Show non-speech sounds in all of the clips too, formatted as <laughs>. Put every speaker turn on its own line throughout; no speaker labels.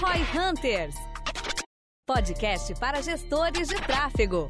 Roy Hunters. Podcast para gestores de tráfego.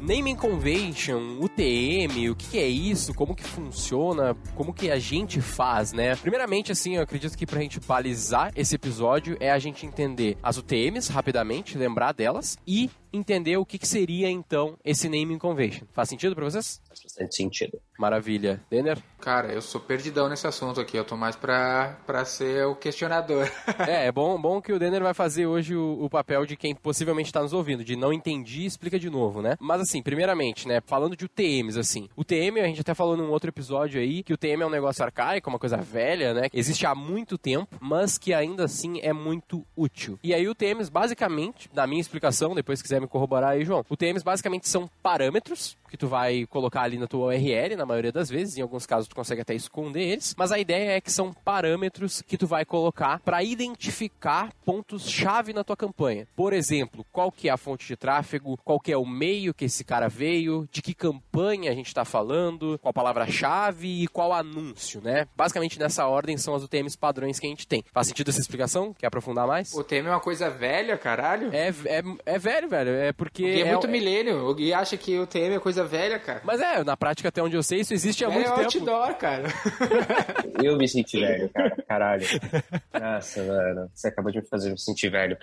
Naming Convention, UTM, o que, é isso, como que funciona, como que a gente faz, né? Primeiramente, assim, eu acredito que pra gente balizar esse episódio é a gente entender as UTMs rapidamente, lembrar delas e entender o que, que seria então esse naming convention. Faz sentido para vocês?
Faz bastante sentido.
Maravilha. Denner?
Cara, eu sou perdidão nesse assunto aqui. Eu tô mais pra, pra ser o questionador. <laughs>
é, é bom, bom que o Denner vai fazer hoje o, o papel de quem possivelmente está nos ouvindo, de não entendi, explica de novo, né? Mas assim, primeiramente, né, falando de UTMs, assim. O TM, a gente até falou num outro episódio aí, que o TM é um negócio arcaico, uma coisa velha, né? Existe há muito tempo, mas que ainda assim é muito útil. E aí o TMs, basicamente, na minha explicação, depois se quiser me corroborar aí, João, o TMs basicamente são parâmetros que tu vai colocar ali na tua URL, na maioria das vezes, em alguns casos tu consegue até esconder eles, mas a ideia é que são parâmetros que tu vai colocar para identificar pontos-chave na tua campanha. Por exemplo, qual que é a fonte de tráfego, qual que é o meio que esse cara veio, de que campanha a gente está falando, qual palavra-chave e qual anúncio, né? Basicamente nessa ordem são as UTMs padrões que a gente tem. Faz sentido essa explicação? Quer aprofundar mais?
O UTM é uma coisa velha, caralho?
É, é, é velho, velho. É porque.
Gui é,
é
muito milênio. O Gui acha que o UTM é coisa velha, cara.
Mas é, na prática, até onde eu sei, isso existe há
é
muito tempo.
outdoor, cara.
eu me senti velho, cara. Caralho. Nossa, mano. Você acabou de me fazer me sentir velho.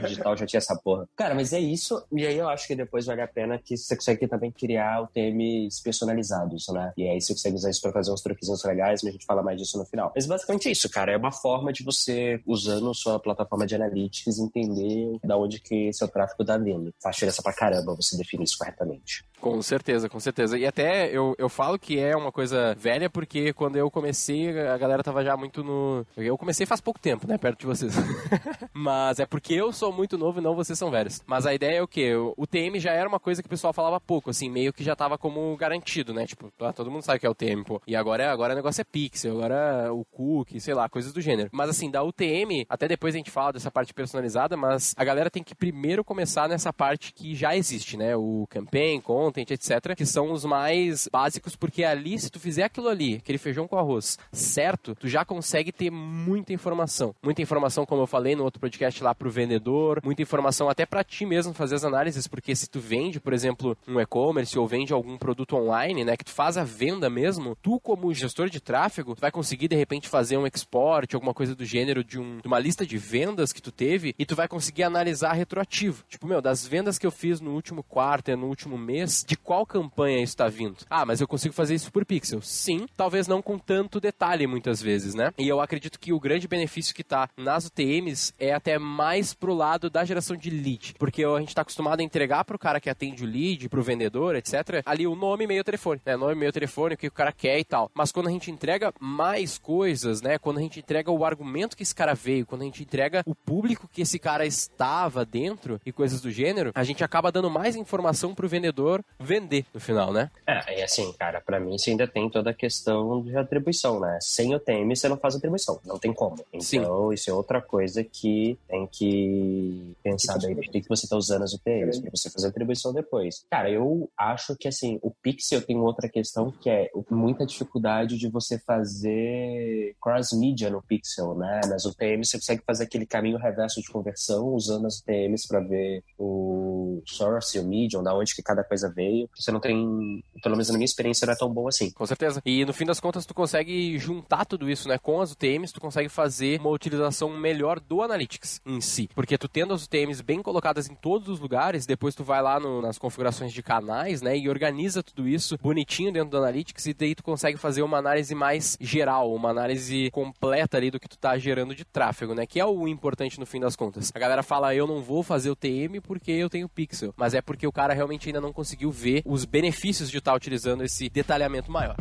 No digital já tinha essa porra. Cara, mas é isso. E aí eu acho que depois vale a pena que você consegue também criar UTMs personalizados, né? E aí você consegue usar isso pra fazer uns truquezinhos legais, mas a gente fala mais disso no final. Mas basicamente é isso, cara. É uma forma de você, usando sua plataforma de analytics, entender da onde que seu tráfego tá vindo. Faz diferença pra caramba você definir isso corretamente.
Com certeza, com certeza. E até eu, eu falo que é uma coisa velha porque quando eu comecei, a galera tava já muito no. Eu comecei faz pouco tempo, né? Perto de vocês. <laughs> Mas é porque eu sou muito novo e não vocês são velhos. Mas a ideia é o quê? O TM já era uma coisa que o pessoal falava pouco, assim, meio que já tava como garantido, né? Tipo, todo mundo sabe o que é o TM, pô. E agora, agora o negócio é pixel, agora o cookie, sei lá, coisas do gênero. Mas assim, da UTM, até depois a gente fala dessa parte personalizada, mas a galera tem que primeiro começar nessa parte que já existe, né? O campaign, content, etc. Que são os mais básicos, porque ali, se tu fizer aquilo ali, aquele feijão com arroz, certo, tu já consegue ter muita informação. Muita informação, como eu falei no outro podcast lá pro vendedor, muita informação até para ti mesmo fazer as análises, porque se tu vende, por exemplo, um e-commerce ou vende algum produto online, né, que tu faz a venda mesmo, tu como gestor de tráfego, tu vai conseguir de repente fazer um export, alguma coisa do gênero de, um, de uma lista de vendas que tu teve e tu vai conseguir analisar retroativo. Tipo, meu, das vendas que eu fiz no último quarto, no último mês, de qual campanha isso está vindo? Ah, mas eu consigo fazer isso por pixel. Sim, talvez não com tanto detalhe muitas vezes, né? E eu acredito que o grande benefício que está nas UTMs é até mais pro lado da geração de lead, porque a gente está acostumado a entregar pro cara que atende o lead, pro vendedor, etc, ali o nome, e-mail, telefone, né? Nome, e-mail, telefone, o que o cara quer e tal. Mas quando a gente entrega mais coisas, né? Quando a gente entrega o argumento que esse cara veio, quando a gente entrega o público que esse cara estava dentro e coisas do gênero, a gente acaba dando mais informação pro vendedor vender no final, né?
É, e assim, cara, para mim você ainda tem toda a questão de atribuição, né? Sem o TM você não faz atribuição, não tem como. Então, Sim. isso é outra coisa que tem que pensar daí do que você tá usando as UTMs para você fazer atribuição depois. Cara, eu acho que assim, o Pixel tem outra questão que é muita dificuldade de você fazer cross-media no Pixel, né? Nas UTMs você consegue fazer aquele caminho reverso de conversão usando as UTMs para ver o source, o medium, da onde que cada coisa veio. Você não tem, pelo menos na minha experiência, não é tão boa assim.
Com certeza. E no fim das contas, tu consegue juntar tudo isso, né? Com as UTMs, tu consegue fazer uma utilização melhor do Analytics em si. Porque tu tendo as UTMs bem colocadas em todos os lugares, depois tu vai lá no, nas configurações de canais, né? E organiza tudo isso bonitinho dentro do Analytics e daí tu consegue fazer uma análise mais geral, uma análise completa ali do que tu tá gerando de tráfego, né? Que é o importante no fim das contas. A galera fala, eu não vou fazer o TM porque eu tenho pixel. Mas é porque o cara realmente ainda não conseguiu ver os benefícios de estar utilizando esse detalhamento maior.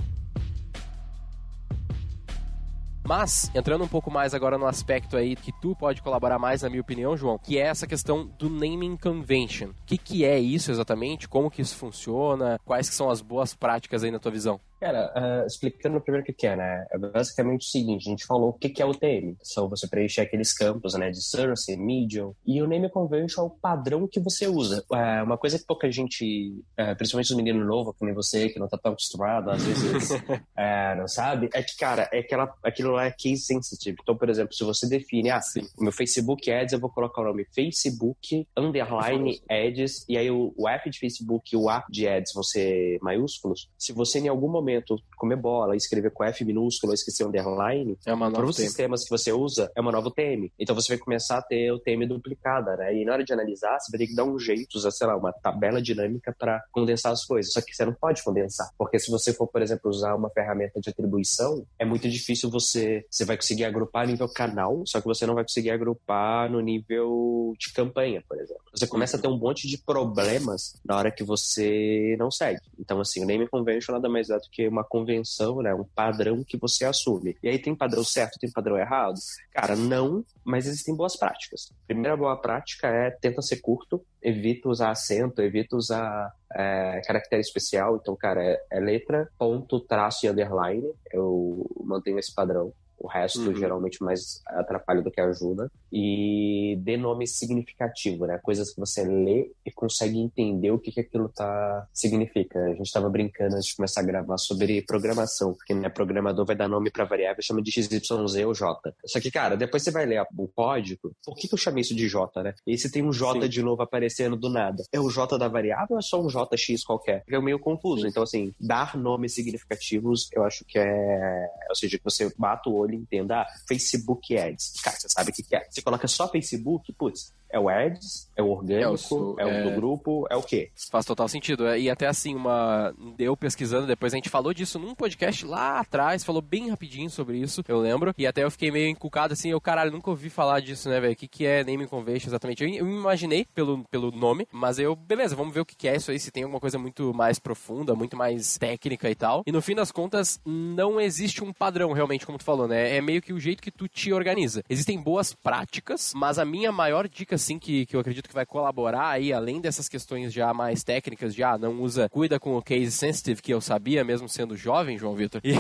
Mas, entrando um pouco mais agora no aspecto aí que tu pode colaborar mais, na minha opinião, João, que é essa questão do naming convention. O que, que é isso exatamente? Como que isso funciona? Quais que são as boas práticas aí na tua visão?
Cara, uh, explicando primeiro o que é, né? É basicamente o seguinte, a gente falou o que é o TM. São você preencher aqueles campos, né, de source, medium, e o name convention é o padrão que você usa. É uma coisa que pouca gente, é, principalmente os meninos novos, que nem você, que não tá tão acostumado, às vezes <laughs> é, não sabe, é que, cara, é aquela, aquilo lá é case sensitive. Então, por exemplo, se você define, ah, sim, meu Facebook Ads, eu vou colocar o nome Facebook, underline Ads, e aí o, o app de Facebook e o app de Ads vão ser maiúsculos. Se você em algum momento momento comer bola, escrever com F minúsculo, esquecer underline,
é uma
para os sistemas que você usa, é uma nova TM. Então você vai começar a ter o TM duplicada, né? E na hora de analisar, você vai ter que dar um jeito, usar, sei lá, uma tabela dinâmica para condensar as coisas. Só que você não pode condensar, porque se você for, por exemplo, usar uma ferramenta de atribuição, é muito difícil você, você vai conseguir agrupar nível canal, só que você não vai conseguir agrupar no nível de campanha, por exemplo. Você começa a ter um monte de problemas na hora que você não segue. Então, assim, o name convention nada mais é do que uma convenção, né, um padrão que você assume. E aí tem padrão certo, tem padrão errado? Cara, não, mas existem boas práticas. Primeira boa prática é tenta ser curto, evita usar acento, evita usar é, caractere especial. Então, cara, é, é letra, ponto, traço e underline. Eu mantenho esse padrão. O resto, uhum. geralmente, mais atrapalha do que ajuda. E dê nome significativo, né? Coisas que você lê e consegue entender o que, que aquilo tá, significa. A gente estava brincando antes de começar a gravar sobre programação. Porque, né, programador vai dar nome para variável, chama de XYZ ou J. Só que, cara, depois você vai ler o código, por que, que eu chamei isso de J, né? E se tem um J Sim. de novo aparecendo do nada? É o J da variável ou é só um JX qualquer? É meio confuso. Então, assim, dar nomes significativos, eu acho que é... Ou seja, que você bata o olho ele entenda, ah, Facebook Ads. Cara, você sabe o que, é. Você coloca só Facebook, putz, é o Ads, é o orgânico, é o, é o do grupo, é o quê?
Faz total sentido. É, e até assim, uma. Deu pesquisando depois, a gente falou disso num podcast lá atrás, falou bem rapidinho sobre isso, eu lembro. E até eu fiquei meio encucado assim, eu, caralho, nunca ouvi falar disso, né, velho? O que, que é naming convention exatamente? Eu, eu imaginei pelo, pelo nome, mas eu, beleza, vamos ver o que, que é isso aí, se tem alguma coisa muito mais profunda, muito mais técnica e tal. E no fim das contas, não existe um padrão, realmente, como tu falou, né? É meio que o jeito que tu te organiza. Existem boas práticas, mas a minha maior dica assim que, que eu acredito que vai colaborar aí, além dessas questões já mais técnicas, já não usa, cuida com o case sensitive, que eu sabia mesmo sendo jovem, João Vitor. E,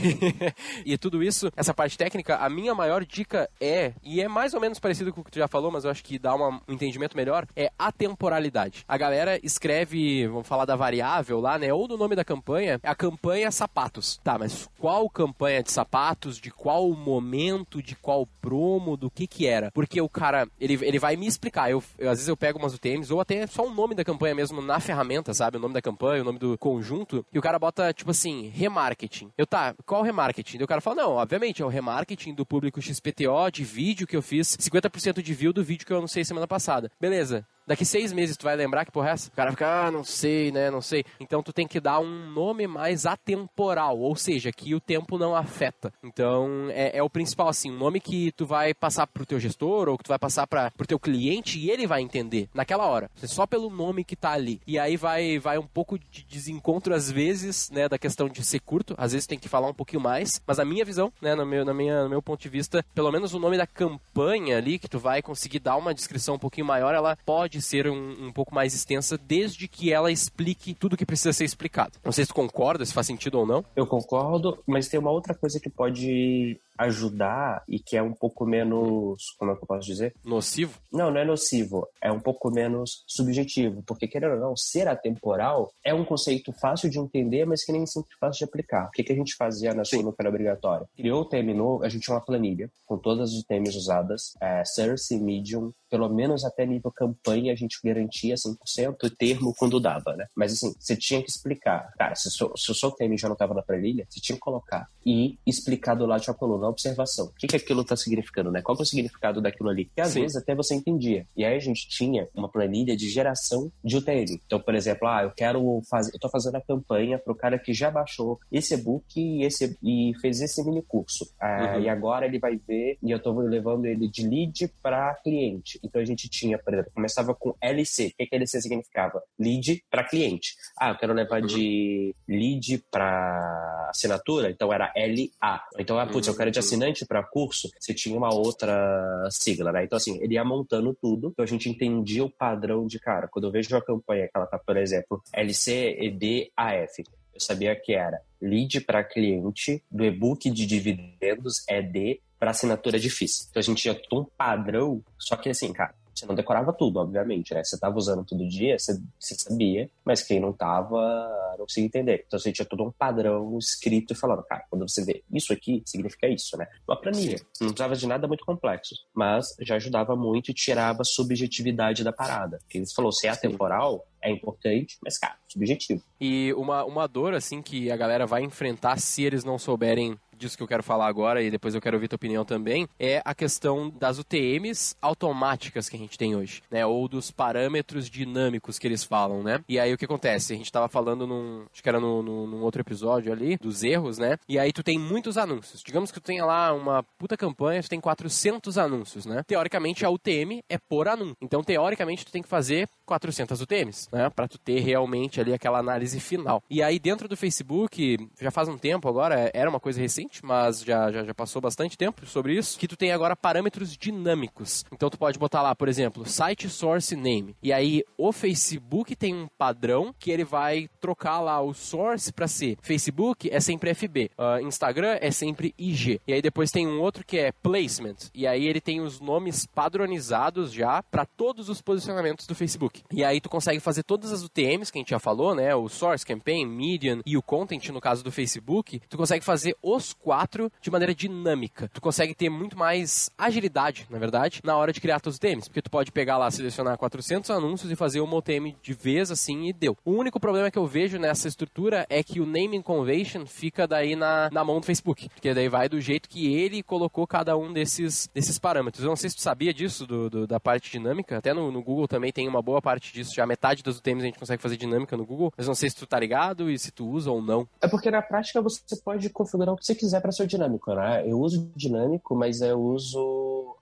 <laughs> e tudo isso, essa parte técnica, a minha maior dica é, e é mais ou menos parecido com o que tu já falou, mas eu acho que dá uma, um entendimento melhor, é a temporalidade. A galera escreve, vamos falar da variável lá, né, ou do nome da campanha, a campanha sapatos. Tá, mas qual campanha de sapatos, de qual momento, de qual promo, do que que era? Porque o cara, ele, ele vai me explicar, eu, eu, às vezes eu pego umas UTMs, ou até só o nome da campanha mesmo na ferramenta, sabe? O nome da campanha, o nome do conjunto, e o cara bota, tipo assim, remarketing. Eu, tá, qual remarketing? E o cara fala, não, obviamente, é o remarketing do público XPTO de vídeo que eu fiz, 50% de view do vídeo que eu anunciei semana passada. Beleza. Daqui seis meses tu vai lembrar que porra é essa? O cara fica, ah, não sei, né, não sei. Então tu tem que dar um nome mais atemporal, ou seja, que o tempo não afeta. Então é, é o principal, assim, um nome que tu vai passar pro teu gestor ou que tu vai passar para pro teu cliente e ele vai entender naquela hora. Só pelo nome que tá ali. E aí vai, vai um pouco de desencontro às vezes, né, da questão de ser curto. Às vezes tem que falar um pouquinho mais. Mas a minha visão, né, no meu, na minha, no meu ponto de vista, pelo menos o nome da campanha ali, que tu vai conseguir dar uma descrição um pouquinho maior, ela pode pode ser um, um pouco mais extensa, desde que ela explique tudo que precisa ser explicado. Não sei se concorda, se faz sentido ou não.
Eu concordo, mas tem uma outra coisa que pode ajudar e que é um pouco menos, como é que eu posso dizer?
Nocivo?
Não, não é nocivo, é um pouco menos subjetivo, porque querendo ou não, ser atemporal é um conceito fácil de entender, mas que nem sempre fácil de aplicar. O que, que a gente fazia na sua era obrigatória? Criou o novo, a gente tinha uma planilha com todas as temas usadas, é, Source, Medium, pelo menos até nível campanha a gente garantia 100% e termo quando dava, né? Mas assim, você tinha que explicar. Cara, se, se o seu tema já não estava na planilha, você tinha que colocar e explicar do lado de uma coluna observação. O que, que aquilo está significando, né? Qual é o significado daquilo ali? Que às Sim. vezes até você entendia. E aí a gente tinha uma planilha de geração de UTM. Então, por exemplo, ah, eu quero fazer, eu tô fazendo a campanha para o cara que já baixou esse e-book e, esse, e fez esse mini curso. Ah, uhum. E agora ele vai ver e eu estou levando ele de lead para cliente. Então a gente tinha, por exemplo, começava com LC. O que, que LC significava? Lead para cliente. Ah, eu quero levar uhum. de lead para assinatura, então era LA. Então, ah, putz, eu quero de assinante para curso, você tinha uma outra sigla, né? Então, assim, ele ia montando tudo, então a gente entendia o padrão de, cara, quando eu vejo uma campanha que ela tá, por exemplo, LC, ED, AF, eu sabia que era lead para cliente do e-book de dividendos ED para assinatura difícil. Então a gente tinha um padrão, só que assim, cara, você não decorava tudo, obviamente, né? Você estava usando todo dia, você, você, sabia, mas quem não estava não conseguia entender. Então você tinha todo um padrão escrito e falando, cara, quando você vê isso aqui, significa isso, né? Uma planilha. Sim. Não precisava de nada muito complexo, mas já ajudava muito e tirava a subjetividade da parada. Porque eles falou, se é atemporal, é importante, mas, cara, subjetivo.
E uma, uma dor, assim, que a galera vai enfrentar se eles não souberem disso que eu quero falar agora e depois eu quero ouvir tua opinião também, é a questão das UTMs automáticas que a gente tem hoje, né? Ou dos parâmetros dinâmicos que eles falam, né? E aí o que acontece? A gente tava falando num, acho que era no, num outro episódio ali, dos erros, né? E aí tu tem muitos anúncios. Digamos que tu tenha lá uma puta campanha, tu tem 400 anúncios, né? Teoricamente a UTM é por anúncio. Então teoricamente tu tem que fazer 400 UTMs, né? Pra tu ter realmente ali aquela análise final. E aí dentro do Facebook, já faz um tempo agora, era uma coisa recente, recente, mas já, já, já passou bastante tempo sobre isso, que tu tem agora parâmetros dinâmicos. Então tu pode botar lá, por exemplo, site source name. E aí o Facebook tem um padrão que ele vai trocar lá o source para ser Facebook é sempre FB, uh, Instagram é sempre IG. E aí depois tem um outro que é placement. E aí ele tem os nomes padronizados já para todos os posicionamentos do Facebook. E aí tu consegue fazer todas as UTMs que a gente já falou, né? O source, campaign, median e o content no caso do Facebook. Tu consegue fazer os quatro de maneira dinâmica. Tu consegue ter muito mais agilidade, na verdade, na hora de criar teus UTMs, porque tu pode pegar lá, selecionar 400 anúncios e fazer uma UTM de vez assim e deu. O único problema que eu vejo nessa estrutura é que o naming convention fica daí na, na mão do Facebook, porque daí vai do jeito que ele colocou cada um desses, desses parâmetros. Eu não sei se tu sabia disso, do, do da parte dinâmica, até no, no, Google também tem uma boa parte disso, já metade das UTMs a gente consegue fazer dinâmica no Google, mas não sei se tu tá ligado e se tu usa ou não.
É porque na prática você pode configurar o que você quiser quiser para ser dinâmico, né? Eu uso dinâmico, mas eu uso,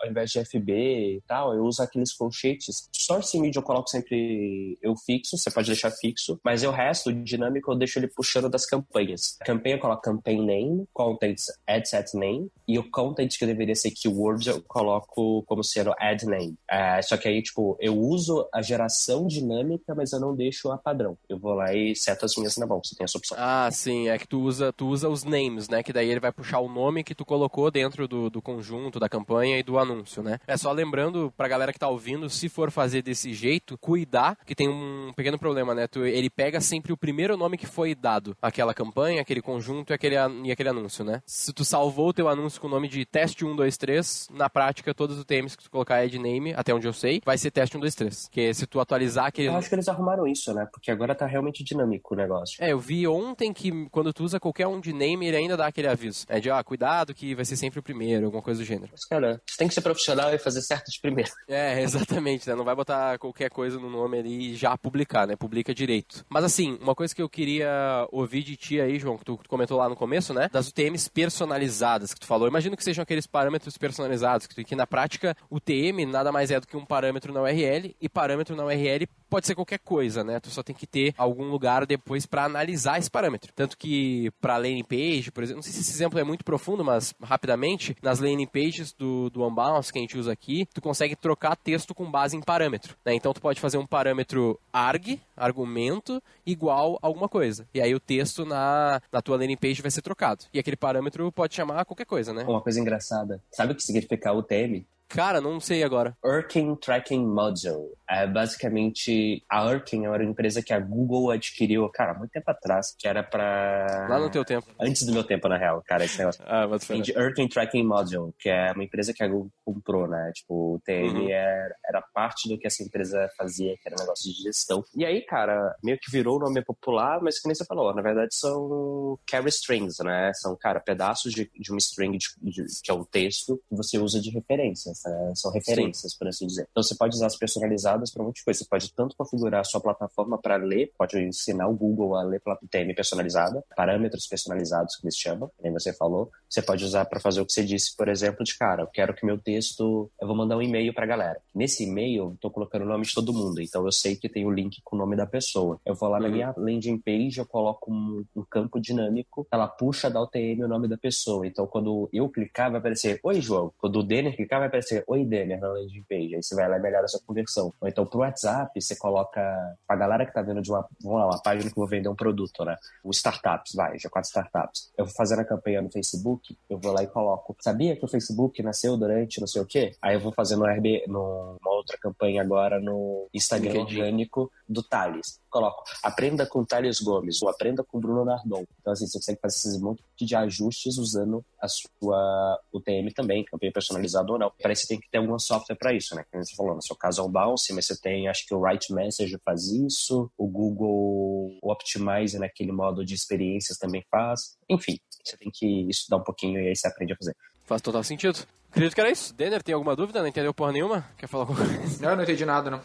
ao invés de FB e tal, eu uso aqueles colchetes. Source media eu coloco sempre eu fixo, você pode deixar fixo, mas o resto, dinâmico, eu deixo ele puxando das campanhas. A campanha eu coloco campaign name, content ad set name, e o content que deveria ser keywords eu coloco como sendo ad name. É, só que aí, tipo, eu uso a geração dinâmica, mas eu não deixo a padrão. Eu vou lá e seto as minhas na mão, você tem essa opção.
Ah, sim, é que tu usa, tu usa os names, né? Que daí ele vai puxar o nome que tu colocou dentro do, do conjunto, da campanha e do anúncio, né? É só lembrando pra galera que tá ouvindo, se for fazer desse jeito, cuidar, que tem um pequeno problema, né? Tu, ele pega sempre o primeiro nome que foi dado, aquela campanha, aquele conjunto e aquele, e aquele anúncio, né? Se tu salvou o teu anúncio com o nome de teste 123, na prática, todos os temas que tu colocar é de name, até onde eu sei, vai ser teste 123. Que se tu atualizar aquele...
Eu acho que eles arrumaram isso, né? Porque agora tá realmente dinâmico o negócio.
É, eu vi ontem que quando tu usa qualquer um de name, ele ainda dá aquele aviso. É de, ah, cuidado que vai ser sempre o primeiro, alguma coisa do gênero.
Mas, cara, você tem que ser profissional e fazer certo de primeiro. <laughs>
É, exatamente, né? Não vai botar qualquer coisa no nome ali e já publicar, né? Publica direito. Mas assim, uma coisa que eu queria ouvir de ti aí, João, que tu comentou lá no começo, né? Das UTMs personalizadas que tu falou. Imagino que sejam aqueles parâmetros personalizados, que, que na prática o TM nada mais é do que um parâmetro na URL e parâmetro na URL pode ser qualquer coisa, né? Tu só tem que ter algum lugar depois para analisar esse parâmetro. Tanto que para landing page, por exemplo, não sei se esse exemplo é muito profundo, mas rapidamente, nas landing pages do, do Unbounce que a gente usa aqui, tu consegue trocar texto com base em parâmetro. Né? Então tu pode fazer um parâmetro arg, argumento, igual a alguma coisa. E aí o texto na, na tua landing page vai ser trocado. E aquele parâmetro pode chamar qualquer coisa, né?
Uma coisa engraçada. Sabe o que significa UTM?
Cara, não sei agora.
Urkin Tracking Module. É basicamente a Urkin é uma empresa que a Google adquiriu, cara, muito tempo atrás, que era pra.
Lá no teu tempo.
Antes do meu tempo, na real, cara, esse negócio.
ah, mas
foi. Urkin Tracking Module, que é uma empresa que a Google comprou, né? Tipo, o TM uhum. era, era parte do que essa empresa fazia, que era um negócio de gestão. E aí, cara, meio que virou o nome popular, mas que nem você falou, na verdade são carry strings, né? São, cara, pedaços de, de uma string de, de, que é um texto que você usa de referência né? são referências, Sim. por assim dizer. Então você pode usar as personalizadas para muitas coisas. Você pode tanto configurar a sua plataforma para ler, pode ensinar o Google a ler pela TM personalizada, parâmetros personalizados que eles chamam, nem você falou. Você pode usar para fazer o que você disse, por exemplo, de cara, eu quero que meu texto, eu vou mandar um e-mail para a galera. Nesse e-mail, eu tô colocando o nome de todo mundo, então eu sei que tem o link com o nome da pessoa. Eu vou lá uhum. na minha landing page, eu coloco um, um campo dinâmico, ela puxa da UTM o nome da pessoa. Então quando eu clicar, vai aparecer, oi João. Quando o Denner clicar, vai aparecer aparecer Oi Denner na landing page. Aí você vai lá e melhora a sua conversão. Ou então pro WhatsApp, você coloca a galera que tá vendo de uma, vamos lá, uma página que eu vou vender um produto, né? O startups, vai, já quatro startups. Eu vou fazer a campanha no Facebook, eu vou lá e coloco. Sabia que o Facebook nasceu durante não sei o quê? Aí eu vou fazer no RB, numa outra campanha agora no Instagram orgânico do Thales. Coloco, aprenda com Thales Gomes, ou aprenda com Bruno Nardon. Então, assim, você consegue fazer esse monte de ajustes usando a sua UTM também, campanha personalizada ou não. Parece que tem que ter algum software para isso, né? Como você falou, no seu caso é o Bounce, mas você tem, acho que o Write Message faz isso, o Google Optimize naquele modo de experiências também faz. Enfim, você tem que estudar um pouquinho e aí você aprende a fazer.
Faz total sentido. Acredito que era isso. Denner, tem alguma dúvida? Não entendeu porra nenhuma? Quer falar alguma coisa?
Não, eu não entendi nada, não.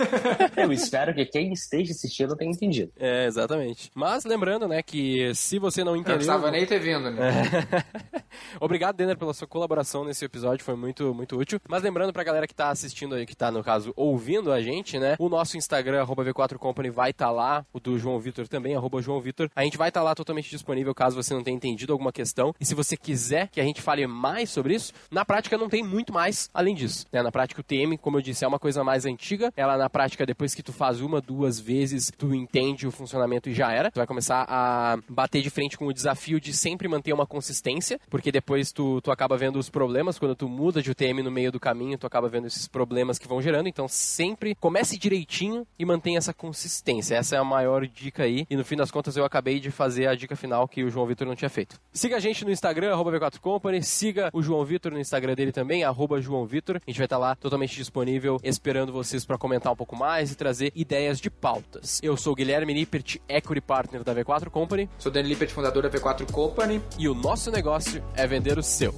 <laughs>
eu espero que quem esteja assistindo tenha entendido.
É, exatamente. Mas lembrando, né, que se você não entendeu...
Não precisava nem ter vindo, né?
É. <laughs> Obrigado, Denner, pela sua colaboração nesse episódio, foi muito, muito útil. Mas lembrando pra galera que tá assistindo aí, que tá, no caso, ouvindo a gente, né, o nosso Instagram, V4Company, vai estar tá lá, o do João Vitor também, arroba João Vitor. A gente vai estar tá lá totalmente disponível caso você não tenha entendido alguma questão. E se você quiser que a gente fale mais sobre isso, na prática não tem muito mais além disso. Né? Na prática, o TM, como eu disse, é uma coisa mais antiga. Ela, na prática, depois que tu faz uma, duas vezes, tu entende o funcionamento e já era. Tu vai começar a bater de frente com o desafio de sempre manter uma consistência, porque depois tu, tu acaba vendo os problemas. Quando tu muda de UTM no meio do caminho, tu acaba vendo esses problemas que vão gerando. Então, sempre comece direitinho e mantenha essa consistência. Essa é a maior dica aí. E no fim das contas, eu acabei de fazer a dica final que o João Vitor não tinha feito. Siga a gente no Instagram, V4Company. Siga o João Vitor no Instagram dele também, arroba João Vitor. A gente vai estar lá totalmente disponível, esperando vocês para comentar um pouco mais e trazer ideias de pautas. Eu sou o Guilherme Lippert, Equity Partner da V4 Company.
Sou Dani Lippert, fundador da V4 Company.
E o nosso negócio é vender o seu.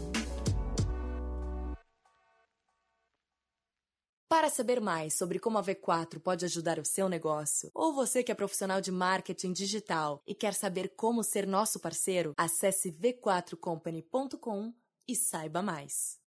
Para saber mais sobre como a V4 pode ajudar o seu negócio, ou você que é profissional de marketing digital e quer saber como ser nosso parceiro, acesse v4company.com e saiba mais.